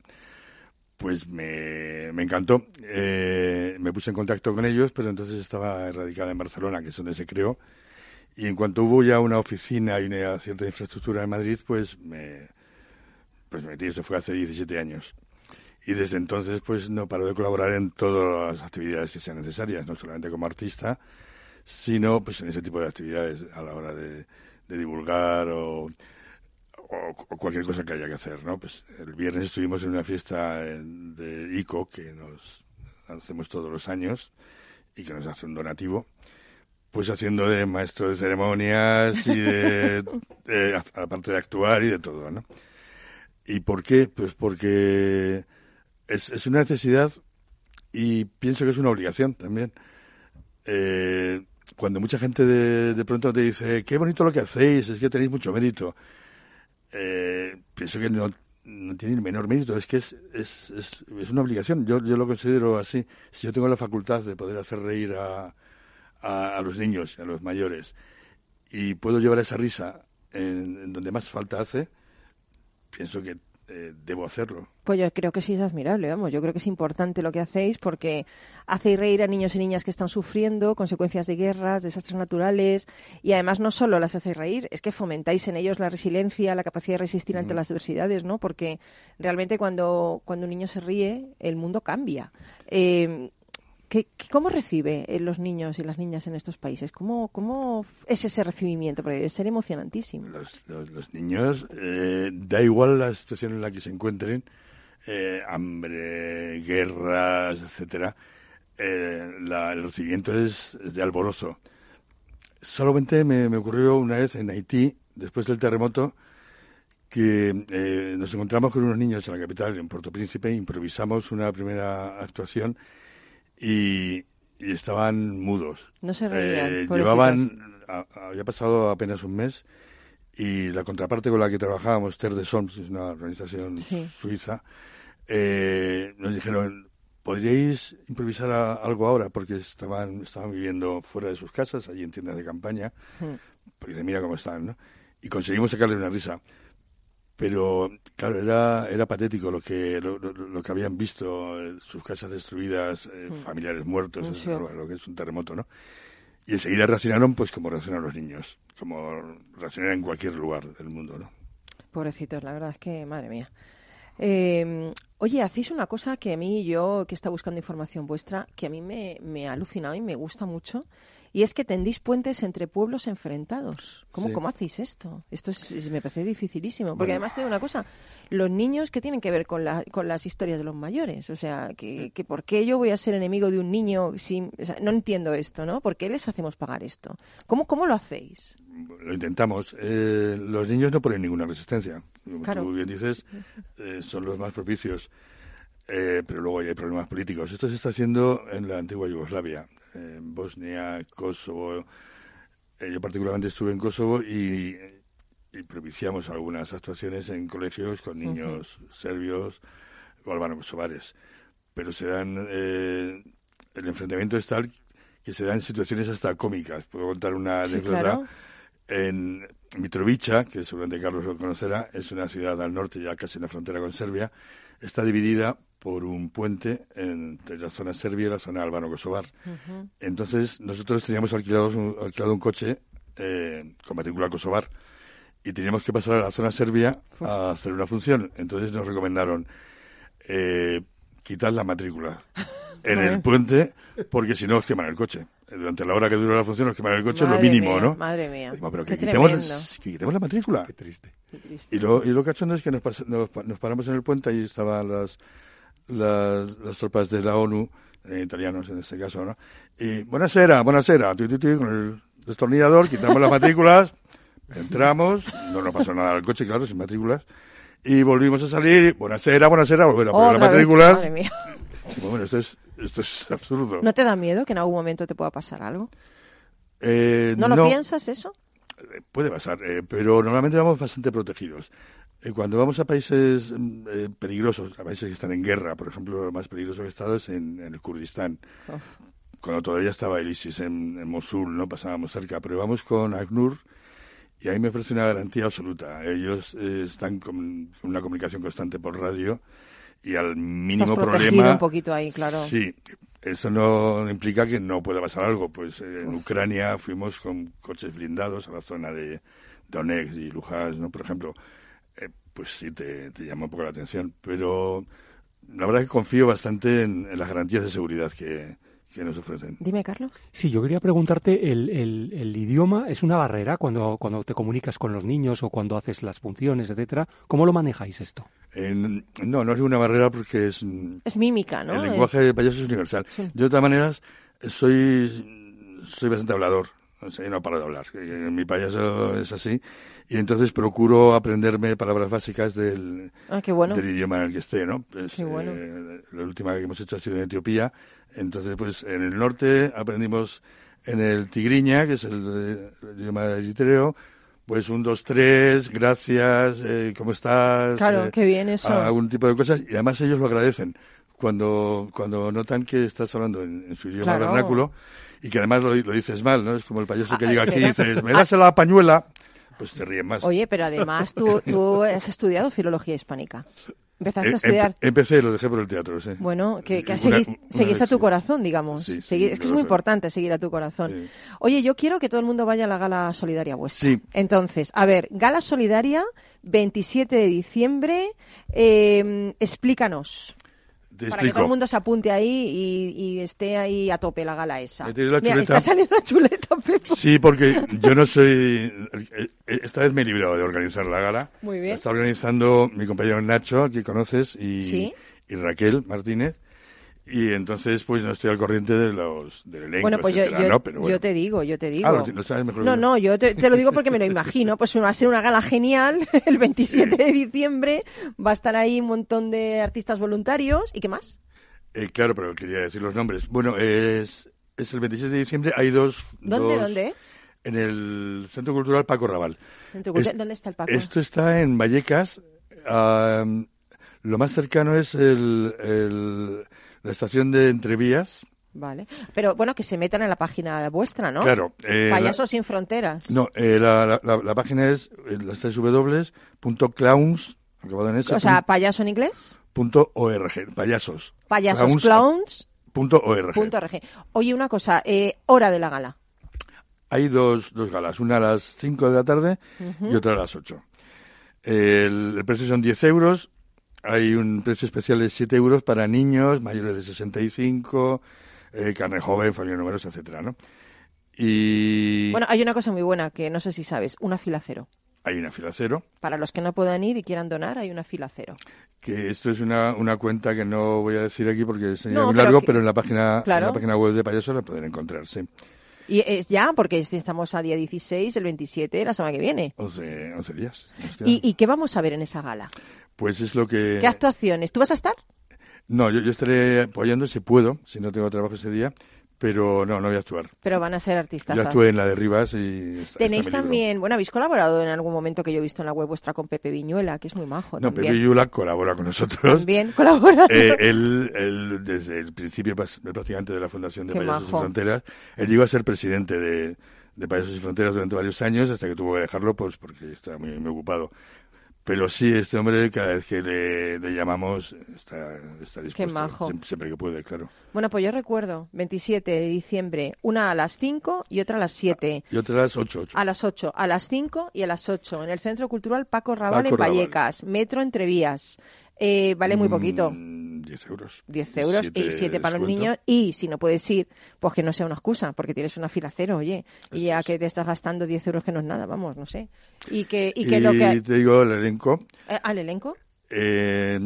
pues me, encantó. Eh, me puse en contacto con ellos, pero entonces estaba radicada en Barcelona, que es donde se creó. Y en cuanto hubo ya una oficina y una cierta infraestructura en Madrid, pues me, pues me metí. Eso fue hace 17 años. Y desde entonces, pues no paro de colaborar en todas las actividades que sean necesarias, no solamente como artista, sino pues en ese tipo de actividades a la hora de divulgar o, o- cualquier cosa que haya que hacer, ¿no? Pues el viernes estuvimos en una fiesta en- de ICO que nos hacemos todos los años y que nos hace un donativo, pues haciendo de maestro de ceremonias y de, *laughs* de- aparte de actuar y de todo, ¿no? ¿Y por qué? Pues porque es, es una necesidad y pienso que es una obligación también. Eh, cuando mucha gente de, de pronto te dice, qué bonito lo que hacéis, es que tenéis mucho mérito, eh, pienso que no, tiene el menor mérito, es que es, es, es, es una obligación. Yo, yo lo considero así. Si yo tengo la facultad de poder hacer reír a, a, los niños a los mayores y puedo llevar esa risa en donde más falta hace, pienso que eh, debo hacerlo. Pues yo creo que sí es admirable, vamos. Yo creo que es importante lo que hacéis porque hacéis reír a niños y niñas que están sufriendo consecuencias de guerras, desastres naturales y además no solo las hacéis reír, es que fomentáis en ellos la resiliencia, la capacidad de resistir ante las adversidades, ¿no? Porque realmente cuando, cuando un niño se ríe, el mundo cambia. Eh, ¿qué- ¿Cómo recibe eh, los niños y las niñas en estos países? ¿Cómo, cómo es ese recibimiento? Porque debe ser emocionantísimo. Los, los, niños, eh, da igual la situación en la que se encuentren, eh, hambre, guerras, etcétera, eh, la- el recibimiento es, de alborozo. Solamente me, me ocurrió una vez en Haití, después del terremoto, que eh, nos encontramos con unos niños en la capital, en Puerto Príncipe, improvisamos una primera actuación y, y estaban mudos. No se reían, Eh, llevaban, a- había pasado apenas un mes y la contraparte con la que trabajábamos, Terre de Soms, es una organización Sí. suiza, eh, nos dijeron, ¿podríais improvisar a- algo ahora? Porque estaban, estaban viviendo fuera de sus casas, allí en tiendas de campaña, porque dice, mira cómo están, ¿no? Y conseguimos sacarle una risa. Pero, claro, era, era patético lo que, lo, lo- lo que habían visto, eh, sus casas destruidas, eh, Mm. familiares muertos, lo, lo que es un terremoto, ¿no? Y enseguida reaccionaron, pues, como reaccionan los niños, como reaccionan en cualquier lugar del mundo, ¿no? Pobrecitos, la verdad es que, madre mía. Eh, oye, hacéis una cosa que a mí, yo que está buscando información vuestra, que a mí me, me ha alucinado y me gusta mucho, y es que tendís puentes entre pueblos enfrentados. ¿Cómo, Sí. cómo hacéis esto? Esto es- es- me parece dificilísimo. Porque Bueno. además te digo una cosa, los niños que tienen que ver con, la- con las historias de los mayores. O sea, que, que ¿por qué yo voy a ser enemigo de un niño o sea, no entiendo esto, ¿no? ¿Por qué les hacemos pagar esto? ¿Cómo, cómo lo hacéis? Lo intentamos. Eh, los niños no ponen ninguna resistencia. Como Claro. tú bien dices, eh, son los más propicios. Eh, pero luego hay problemas políticos. Esto se está haciendo en la antigua Yugoslavia, en Bosnia, Kosovo. Eh, yo particularmente estuve en Kosovo y, y propiciamos algunas actuaciones en colegios con niños serbios o albano-kosovares. pero se dan eh, el enfrentamiento es tal que se dan situaciones hasta cómicas. Puedo contar una Sí, anécdota. claro. En Mitrovica, que seguramente Carlos lo conocerá, es una ciudad al norte, ya casi en la frontera con Serbia, está dividida por un puente entre la zona serbia y la zona albano-kosovar. Entonces, nosotros teníamos alquilados un- alquilado un coche eh, con matrícula kosovar y teníamos que pasar a la zona serbia a hacer una función. Entonces nos recomendaron eh, quitar la matrícula *laughs* en el puente porque si no os queman el coche. Durante la hora que dura la función os queman el coche, Madre lo mínimo, mía, ¿no? Madre mía. Pero Qué que quitemos, que quitemos la matrícula. Qué triste. Y lo, y lo cachondo es que nos, pas- nos, nos paramos en el puente, ahí estaban las, las, las tropas de la ONU, eh, italianos en este caso, ¿no? Y, buenasera, buenasera, tu, tu, tu, con el destornillador, quitamos las matrículas, *laughs* entramos, no nos pasó nada al coche, claro, sin matrículas, y volvimos a salir, buenasera, buenasera, volver a poner Otra las vez, matrículas. madre mía. Bueno, esto es, esto es absurdo. ¿No te da miedo que en algún momento te pueda pasar algo? Eh, ¿No, lo piensas eso? Puede pasar, eh, pero normalmente vamos bastante protegidos. Eh, cuando vamos a países mm, eh, peligrosos, a países que están en guerra, por ejemplo, lo más peligroso que he estado es en, en el Kurdistán. Cuando todavía estaba el ISIS en, en Mosul, no pasábamos cerca, pero vamos con ACNUR y ahí me ofrece una garantía absoluta. Ellos eh, están con una comunicación constante por radio y al mínimo Estás problema. un poquito ahí, claro. Sí, eso no implica que no pueda pasar algo. Pues eh, en Ucrania fuimos con coches blindados a la zona de Donetsk y Luhansk, ¿no? Por ejemplo, eh, pues sí te, te llama un poco la atención. Pero la verdad es que confío bastante en, en las garantías de seguridad que, que nos ofrecen. Dime, Carlos. Sí, yo quería preguntarte, ¿el, el, el idioma es una barrera cuando, cuando te comunicas con los niños o cuando haces las funciones, etcétera? ¿Cómo lo manejáis esto? En- no, no es una barrera porque es... Es mímica, ¿no? El lenguaje de payaso es universal. Sí. Yo, de todas maneras, soy, soy bastante hablador. O sea, yo no paro de hablar. Eh, Mi payaso es así. Y entonces procuro aprenderme palabras básicas del, Ah, qué bueno. del idioma en el que esté, ¿no? Pues, Qué bueno. eh, la última que hemos hecho ha sido en Etiopía. Entonces, pues, en el norte aprendimos en el tigriña, que es el, eh, el idioma eritreo, pues un, dos, tres, gracias, eh, ¿cómo estás? Claro, Eh, qué bien eso. Algún tipo de cosas. Y además ellos lo agradecen cuando, cuando notan que estás hablando en, en su idioma Claro. vernáculo y que además lo, lo dices mal, ¿no? Es como el payaso que Ah, llega aquí y dices, ¿me das la pañuela? Pues te ríen más. Oye, pero además tú, tú has estudiado filología hispánica. Empezaste a estudiar. empe- empecé, lo dejé por el teatro, sí. Bueno, que, que Una- seguís- una seguiste a tu sí. corazón, digamos. Sí, es que es muy importante seguir a tu corazón. Oye, yo quiero que todo el mundo vaya a la gala solidaria vuestra. Sí. Entonces, a ver, gala solidaria, 27 de diciembre, eh, explícanos. Para que todo el mundo se apunte ahí y, y esté ahí a tope la gala esa. Tiré la Mira, chuleta. está saliendo la chuleta, Pepo. Sí, porque yo no soy... Esta vez me he librado de organizar la gala. Muy bien. La está organizando mi compañero Nacho, que conoces, y, Sí. y Raquel Martínez. Y entonces, pues no estoy al corriente de los del elenco, Bueno, pues yo, etcétera, yo- ¿no? Pero bueno. yo te digo, yo te digo. Ah, lo- lo sabes mejor que no, no, yo te, te lo digo porque me lo imagino. Pues va a ser una gala genial *laughs* el 27 de diciembre. Va a estar ahí un montón de artistas voluntarios. ¿Y qué más? Eh, claro, pero quería decir los nombres. Bueno, es, es el 26 de diciembre. Hay dos... ¿Dónde, dos- dónde es? En el Centro Cultural Paco Raval. Centro Cultural- Es- ¿Dónde está el Paco? Esto está en Vallecas. lo más cercano es el, el- la estación de Entrevías. Vale. Pero bueno, que se metan en la página vuestra, ¿no? Claro, eh, Payasos la- sin fronteras. No, eh, la, la- página es eh, las tres www.clowns, acabado en S, O sea, payaso en inglés. punto org, payasos. Payasos clowns. punto org. Punto org. Oye, una cosa, eh, hora de la gala. Hay dos, dos galas, una a las 5 de la tarde y otra a las 8. El, el precio son 10 euros. Hay un precio especial de 7 euros para niños mayores de 65, eh, carne joven, familia numerosa, etcétera, ¿no? Y Bueno, hay una cosa muy buena que no sé si sabes, una fila cero. hay una fila cero, Para los que no puedan ir y quieran donar, hay una fila cero. que esto es una, una cuenta que no voy a decir aquí porque sería No, muy pero largo, que- pero en la página Claro. en la página web de Payaso la pueden encontrar, sí. Y es ya, porque es- estamos a día 16, el 27, la semana que viene. 11, 11 días. ¿Y, y qué vamos a ver en esa gala? Pues es lo que... ¿Qué actuaciones? ¿Tú vas a estar? No, yo, yo estaré apoyando si puedo, si no tengo trabajo ese día, pero no, no voy a actuar. Pero van a ser artistas. Ya actué en la de Rivas y... está- Tenéis está también, bueno, habéis colaborado en algún momento que yo he visto en la web vuestra con Pepe Viñuela, que es muy majo. No, también. Pepe Yula colabora con nosotros. También colabora. Eh, él, él, desde el principio prácticamente de la Fundación de Qué Payasos majo. y Fronteras, él llegó a ser presidente de, de Payasos y Fronteras durante varios años, hasta que tuvo que dejarlo pues porque estaba muy, muy ocupado. Pero sí, este hombre, cada vez que le, le llamamos, está, está dispuesto. majo. Siempre, siempre que puede, claro. Bueno, pues yo recuerdo, 27 de diciembre, una a las 5 y otra a las 7. Y otras ocho, ocho. A las 8, a las 5 y a las 8, en el Centro Cultural Paco Raval Paco en Raval. Vallecas, Metro Entrevías. Eh, vale muy poquito. Mm, 10 euros. 10 euros Siete y 7 para los niños. Y si no puedes ir, pues que no sea una excusa, porque tienes una fila cero, oye. Y ya que te estás gastando 10 euros, que no es nada, vamos, no sé. Y que, y que lo que. te digo, el elenco, Eh, ¿Al elenco? Eh,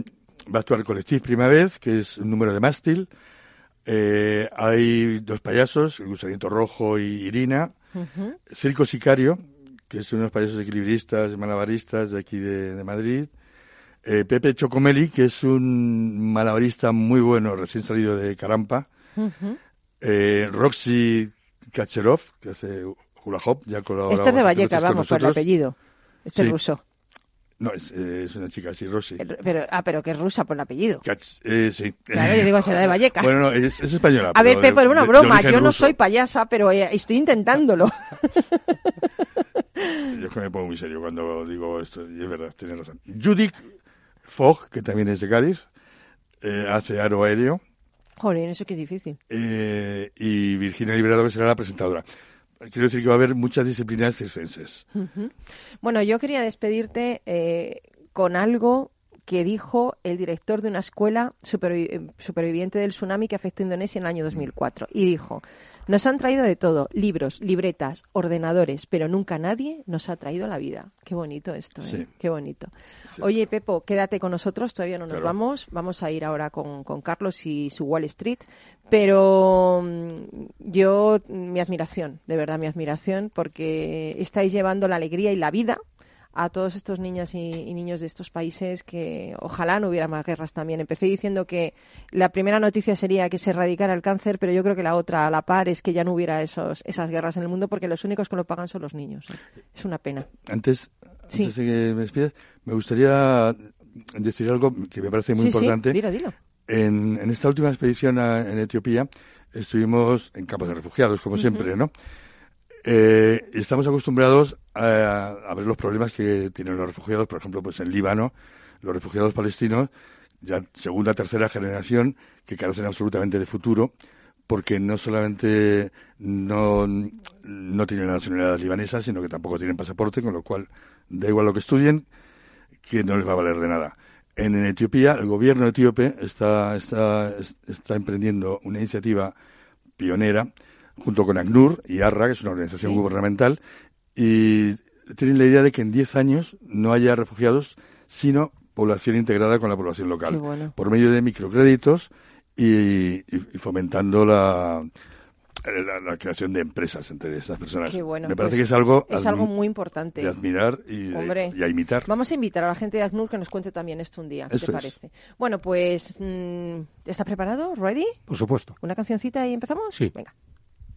va a actuar Collectif Primavera, que es un número de mástil. Eh, hay dos payasos, el Rojo y Irina. Ujú. Circo Sicario, que son unos payasos equilibristas y malabaristas de aquí de, de Madrid. Eh, Pepe Chocomeli, que es un malabarista muy bueno, recién salido de Carampa. Eh, Roxy Kacherov, que hace hula hop, ya colaborado Este es de con vamos, por el apellido. Este es Sí. ruso. No, es, eh, es una chica así, Roxy. Pero, ah, pero que es rusa por el apellido. Katz- eh, sí. Claro, yo digo, será de Vallecas. Bueno, no, es, es española. A ver, Pepe, era una broma. Yo no ruso. soy payasa, pero estoy intentándolo. *laughs* *laughs* Yo es que me pongo muy serio cuando digo esto, y es verdad, tienes razón. Judith Fogg, que también es de Cádiz, eh, hace aro aéreo, Joder, eso que es difícil. eh, y Virginia Liberado, que será la presentadora. Quiero decir que va a haber muchas disciplinas circenses. Bueno, yo quería despedirte eh, con algo que dijo el director de una escuela supervi- eh, superviviente del tsunami que afectó a Indonesia en el año 2004. Y dijo, nos han traído de todo, libros, libretas, ordenadores, pero nunca nadie nos ha traído la vida. Qué bonito esto, ¿eh? Sí. Qué bonito. Oye, Pepo, quédate con nosotros, todavía no nos Claro. vamos. Vamos a ir ahora con, con Carlos y su Wall Street. Pero mm, yo, mi admiración, de verdad mi admiración, porque estáis llevando la alegría y la vida a todos estos niñas y, y niños de estos países que ojalá no hubiera más guerras también. Empecé diciendo que la primera noticia sería que se erradicara el cáncer, pero yo creo que la otra, a la par, es que ya no hubiera esos, esas guerras en el mundo porque los únicos que lo pagan son los niños. Es una pena. Antes, Sí. antes de que me despidas, me gustaría decir algo que me parece muy Sí, sí, importante. dilo, dilo. En, en esta última expedición a- en Etiopía estuvimos en campos de refugiados, como siempre, ¿no? Eh, estamos acostumbrados a, a ver los problemas que tienen los refugiados, por ejemplo, pues en Líbano, los refugiados palestinos, ya segunda, tercera generación, que carecen absolutamente de futuro, porque no solamente no, no tienen la nacionalidad libanesa, sino que tampoco tienen pasaporte, con lo cual da igual lo que estudien, que no les va a valer de nada. En, en Etiopía, el gobierno etíope está, está, está emprendiendo una iniciativa pionera junto con ACNUR y ARRA, que es una organización Sí. gubernamental, y tienen la idea de que en 10 años no haya refugiados, sino población integrada con la población local, bueno. por medio de microcréditos y, y- y fomentando la, la, la creación de empresas entre esas personas. Qué bueno. Me parece Pues que es algo, es algo muy importante. de admirar y, Hombre. y a imitar. Vamos a invitar a la gente de ACNUR que nos cuente también esto un día. ¿Qué Eso te es. parece? Bueno, pues, mm, ¿estás preparado? ¿Ready? Por supuesto. ¿Una cancioncita y empezamos? Sí. Venga.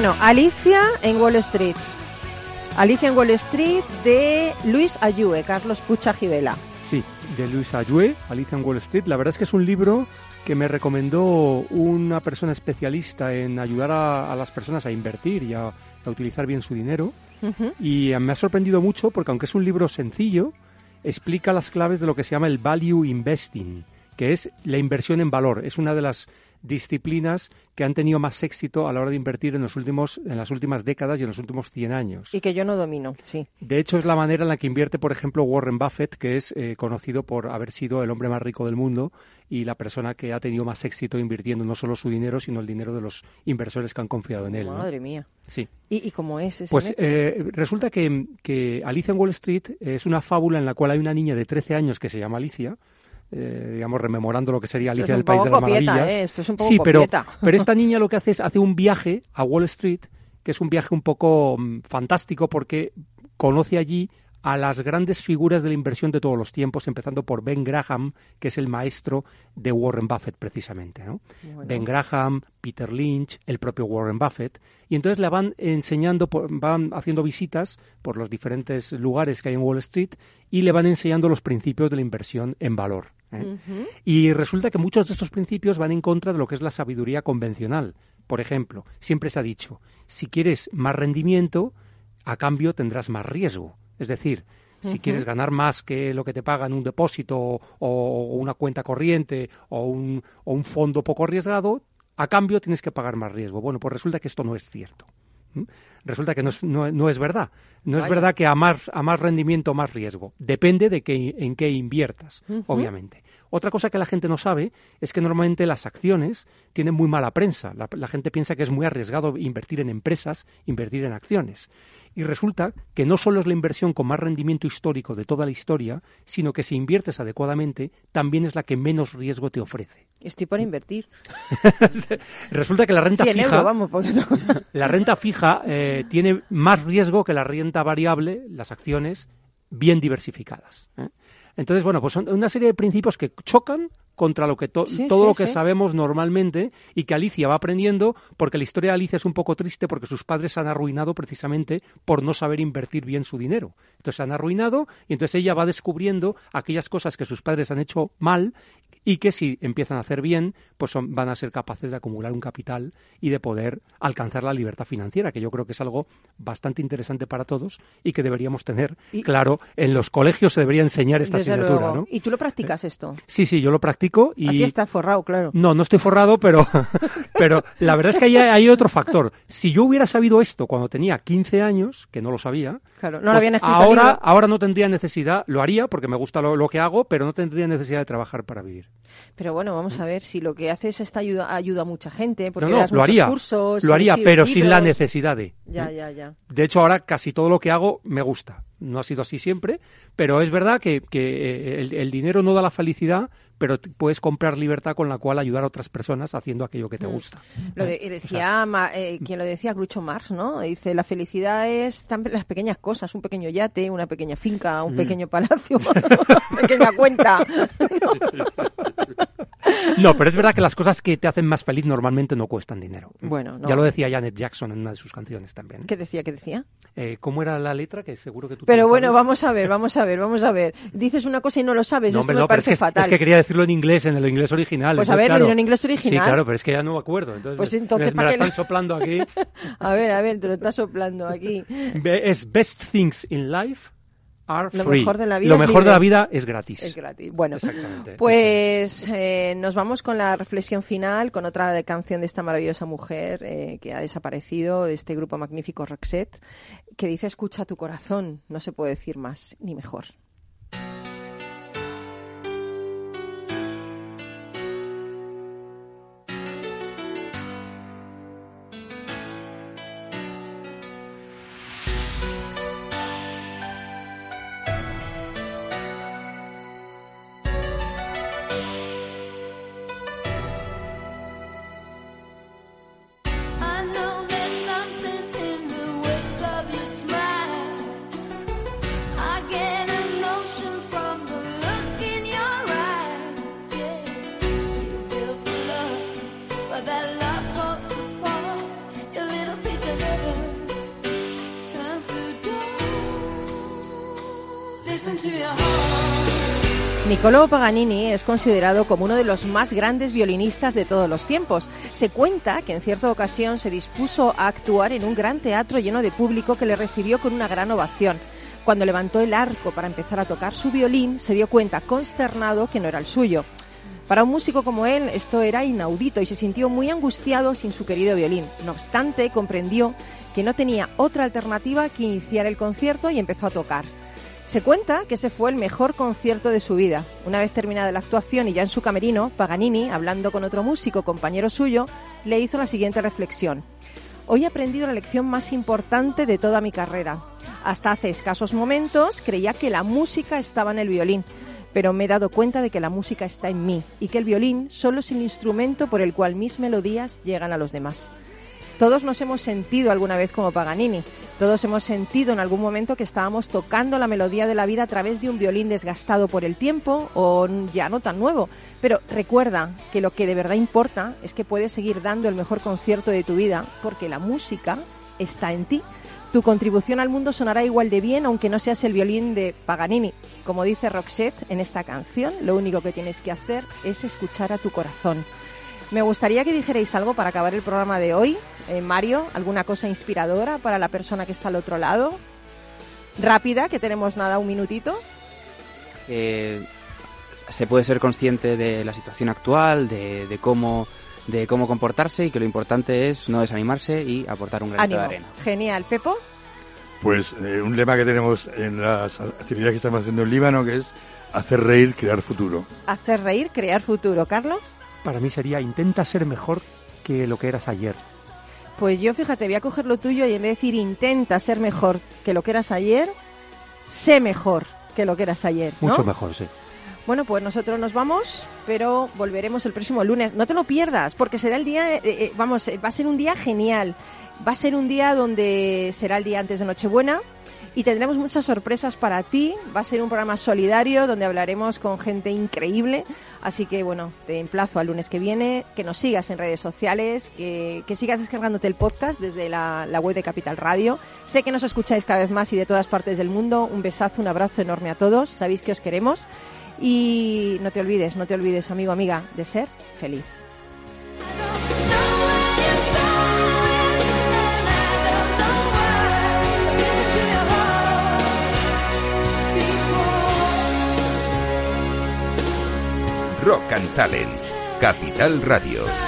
Bueno, Alicia en Wall Street. Alicia en Wall Street de Luis Ayue, Carlos Pucha Givela. Sí, de Luis Ayue, Alicia en Wall Street. La verdad es que es un libro que me recomendó una persona especialista en ayudar a, a las personas a invertir y a, a utilizar bien su dinero. Y me ha sorprendido mucho porque aunque es un libro sencillo, explica las claves de lo que se llama el value investing, que es la inversión en valor. Es una de las disciplinas que han tenido más éxito a la hora de invertir en los últimos en las últimas décadas y en los últimos 100 años. Y que yo no domino, sí. De hecho, es la manera en la que invierte, por ejemplo, Warren Buffett, que es eh, conocido por haber sido el hombre más rico del mundo y la persona que ha tenido más éxito invirtiendo no solo su dinero, sino el dinero de los inversores que han confiado en él. ¿no? Madre mía. Sí. ¿Y, y cómo es ese Pues eh, resulta que, que Alicia en Wall Street es una fábula en la cual hay una niña de 13 años que se llama Alicia, eh, digamos, rememorando lo que sería Alicia del País de las copieta, Maravillas. ¿eh? Esto es un poco sí, pero, copieta. *laughs* pero esta niña lo que hace es hace un viaje a Wall Street, que es un viaje un poco mm, fantástico porque conoce allí a las grandes figuras de la inversión de todos los tiempos, empezando por Ben Graham, que es el maestro de Warren Buffett precisamente. ¿no? Bueno. Ben Graham, Peter Lynch, el propio Warren Buffett. Y entonces le van enseñando, van haciendo visitas por los diferentes lugares que hay en Wall Street y le van enseñando los principios de la inversión en valor. ¿Eh? Y resulta que muchos de estos principios van en contra de lo que es la sabiduría convencional. Por ejemplo, siempre se ha dicho, si quieres más rendimiento, a cambio tendrás más riesgo. Es decir, si quieres ganar más que lo que te pagan un depósito o, o una cuenta corriente o un, o un fondo poco arriesgado, a cambio tienes que pagar más riesgo. Bueno, pues resulta que esto no es cierto. Resulta que no es, no, no es verdad. No es verdad que a más, a más rendimiento, más riesgo. Depende de que, en qué inviertas, obviamente. Otra cosa que la gente no sabe es que normalmente las acciones tienen muy mala prensa. La, la gente piensa que es muy arriesgado invertir en empresas, invertir en acciones. Y resulta que no solo es la inversión con más rendimiento histórico de toda la historia, sino que si inviertes adecuadamente, también es la que menos riesgo te ofrece. Estoy por invertir. *laughs* Resulta que la renta 100 fija, vamos, cosa. la renta fija eh, tiene más riesgo que la renta variable, las acciones bien diversificadas. ¿eh? Entonces, bueno, pues son una serie de principios que chocan contra lo que to- Sí, todo sí, lo que sí. sabemos normalmente y que Alicia va aprendiendo porque la historia de Alicia es un poco triste porque sus padres se han arruinado precisamente por no saber invertir bien su dinero. Entonces se han arruinado y entonces ella va descubriendo aquellas cosas que sus padres han hecho mal y que si empiezan a hacer bien, pues son- van a ser capaces de acumular un capital y de poder alcanzar la libertad financiera, que yo creo que es algo bastante interesante para todos y que deberíamos tener Y- claro. En los colegios se debería enseñar esta asignatura. ¿no? ¿Y tú lo practicas esto? Sí, sí, yo lo practico y Así está forrado, claro. no, no estoy forrado, pero, *laughs* pero la verdad es que hay, hay otro factor. Si yo hubiera sabido esto cuando tenía 15 años, que no lo sabía, Claro, no lo pues habían ahora, ahora no tendría necesidad, lo haría porque me gusta lo, lo que hago, pero no tendría necesidad de trabajar para vivir. Pero bueno, vamos a ver, si lo que haces esta ayuda, ayuda a mucha gente, porque no, no, das lo haría, cursos, lo haría, pero sin la necesidad de. Ya, ya, ya. De hecho, ahora casi todo lo que hago me gusta. No ha sido así siempre, pero es verdad que, que, eh, el, el dinero no da la felicidad, pero puedes comprar libertad con la cual ayudar a otras personas haciendo aquello que te Mm. gusta. Lo de- y decía, Ma- eh, quien lo decía, Groucho Marx, ¿no? Dice, la felicidad es las pequeñas cosas, un pequeño yate, una pequeña finca, un Mm. pequeño *laughs* palacio, *laughs* una pequeña cuenta. *laughs* No, pero es verdad que las cosas que te hacen más feliz normalmente no cuestan dinero. Bueno, no. Ya lo decía Janet Jackson en una de sus canciones también. ¿Qué decía, qué decía? Eh, ¿Cómo era la letra? Que seguro que tú Pero bueno, sabes. vamos a ver, vamos a ver, vamos a ver. Dices una cosa y no lo sabes, No, esto hombre, me no, es parece que, fatal. es que quería decirlo en inglés, en el inglés original. Pues a entonces, ver, claro. dilo en inglés original. Sí, claro, pero es que ya no me acuerdo. Entonces, Pues me- entonces, me, ¿para la lo- están soplando aquí. *laughs* A ver, a ver, te lo estás soplando aquí. Es best things in life are Lo free. mejor de la vida Lo es mejor de la vida es gratis. Es gratis. Bueno, Exactamente. pues eh, nos vamos con la reflexión final, con otra de canción de esta maravillosa mujer eh, que ha desaparecido, de este grupo magnífico Roxette, que dice escucha tu corazón, no se puede decir más ni mejor. Niccolò Paganini es considerado como uno de los más grandes violinistas de todos los tiempos. Se cuenta que en cierta ocasión se dispuso a actuar en un gran teatro lleno de público que le recibió con una gran ovación. Cuando levantó el arco para empezar a tocar su violín, se dio cuenta consternado que no era el suyo. Para un músico como él, esto era inaudito y se sintió muy angustiado sin su querido violín. No obstante, comprendió que no tenía otra alternativa que iniciar el concierto y empezó a tocar. Se cuenta que ese fue el mejor concierto de su vida. Una vez terminada la actuación y ya en su camerino, Paganini, hablando con otro músico, compañero suyo, le hizo la siguiente reflexión. Hoy he aprendido la lección más importante de toda mi carrera. Hasta hace escasos momentos creía que la música estaba en el violín, pero me he dado cuenta de que la música está en mí y que el violín solo es el instrumento por el cual mis melodías llegan a los demás. Todos nos hemos sentido alguna vez como Paganini. Todos hemos sentido en algún momento que estábamos tocando la melodía de la vida a través de un violín desgastado por el tiempo o ya no tan nuevo. Pero recuerda que lo que de verdad importa es que puedes seguir dando el mejor concierto de tu vida porque la música está en ti. Tu contribución al mundo sonará igual de bien aunque no seas el violín de Paganini. Como dice Roxette en esta canción, lo único que tienes que hacer es escuchar a tu corazón. Me gustaría que dijerais algo para acabar el programa de hoy. Eh, Mario, ¿alguna cosa inspiradora para la persona que está al otro lado? Rápida, que tenemos nada, un minutito. Eh, se puede ser consciente de la situación actual, de, de cómo de cómo comportarse y que lo importante es no desanimarse y aportar un granito Ánimo. de arena. Genial. Pepo, Pues eh, un lema que tenemos en las actividades que estamos haciendo en Líbano que es hacer reír, crear futuro. hacer reír, crear futuro. Carlos, Para mí sería intenta ser mejor que lo que eras ayer. pues yo fíjate, voy a coger lo tuyo y en vez de decir intenta ser mejor que lo que eras ayer, sé mejor que lo que eras ayer. ¿no? Mucho mejor, sí. Bueno, pues nosotros nos vamos, pero volveremos el próximo lunes. No te lo pierdas, porque será el día, eh, eh, vamos, eh, va a ser un día genial. Va a ser un día donde será el día antes de Nochebuena y tendremos muchas sorpresas para ti. Va a ser un programa solidario donde hablaremos con gente increíble. Así que, bueno, te emplazo al lunes que viene, que nos sigas en redes sociales, que, que sigas descargándote el podcast desde la, la web de Capital Radio. Sé que nos escucháis cada vez más y de todas partes del mundo. Un besazo, un abrazo enorme a todos. Sabéis que os queremos. Y no te olvides, no te olvides, amigo, amiga, de ser feliz. Rock and Talent. Capital Radio.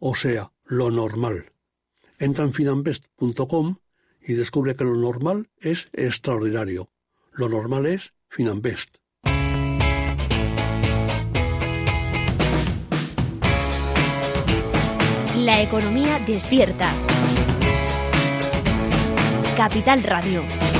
o sea, lo normal. Entra en finanbest.com y descubre que lo normal es extraordinario. Lo normal es Finanbest. La economía despierta. Capital Radio.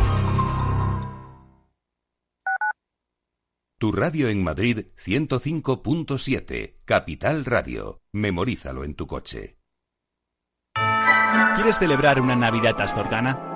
Tu radio en Madrid 105.7, Capital Radio. Memorízalo en tu coche. ¿Quieres celebrar una Navidad astorgana?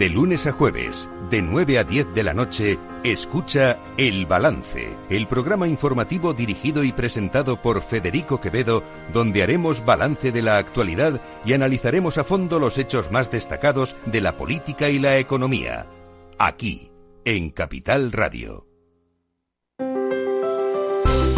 De lunes a jueves, de 9 a 10 de la noche, escucha El Balance, el programa informativo dirigido y presentado por Federico Quevedo, donde haremos balance de la actualidad y analizaremos a fondo los hechos más destacados de la política y la economía. Aquí, en Capital Radio.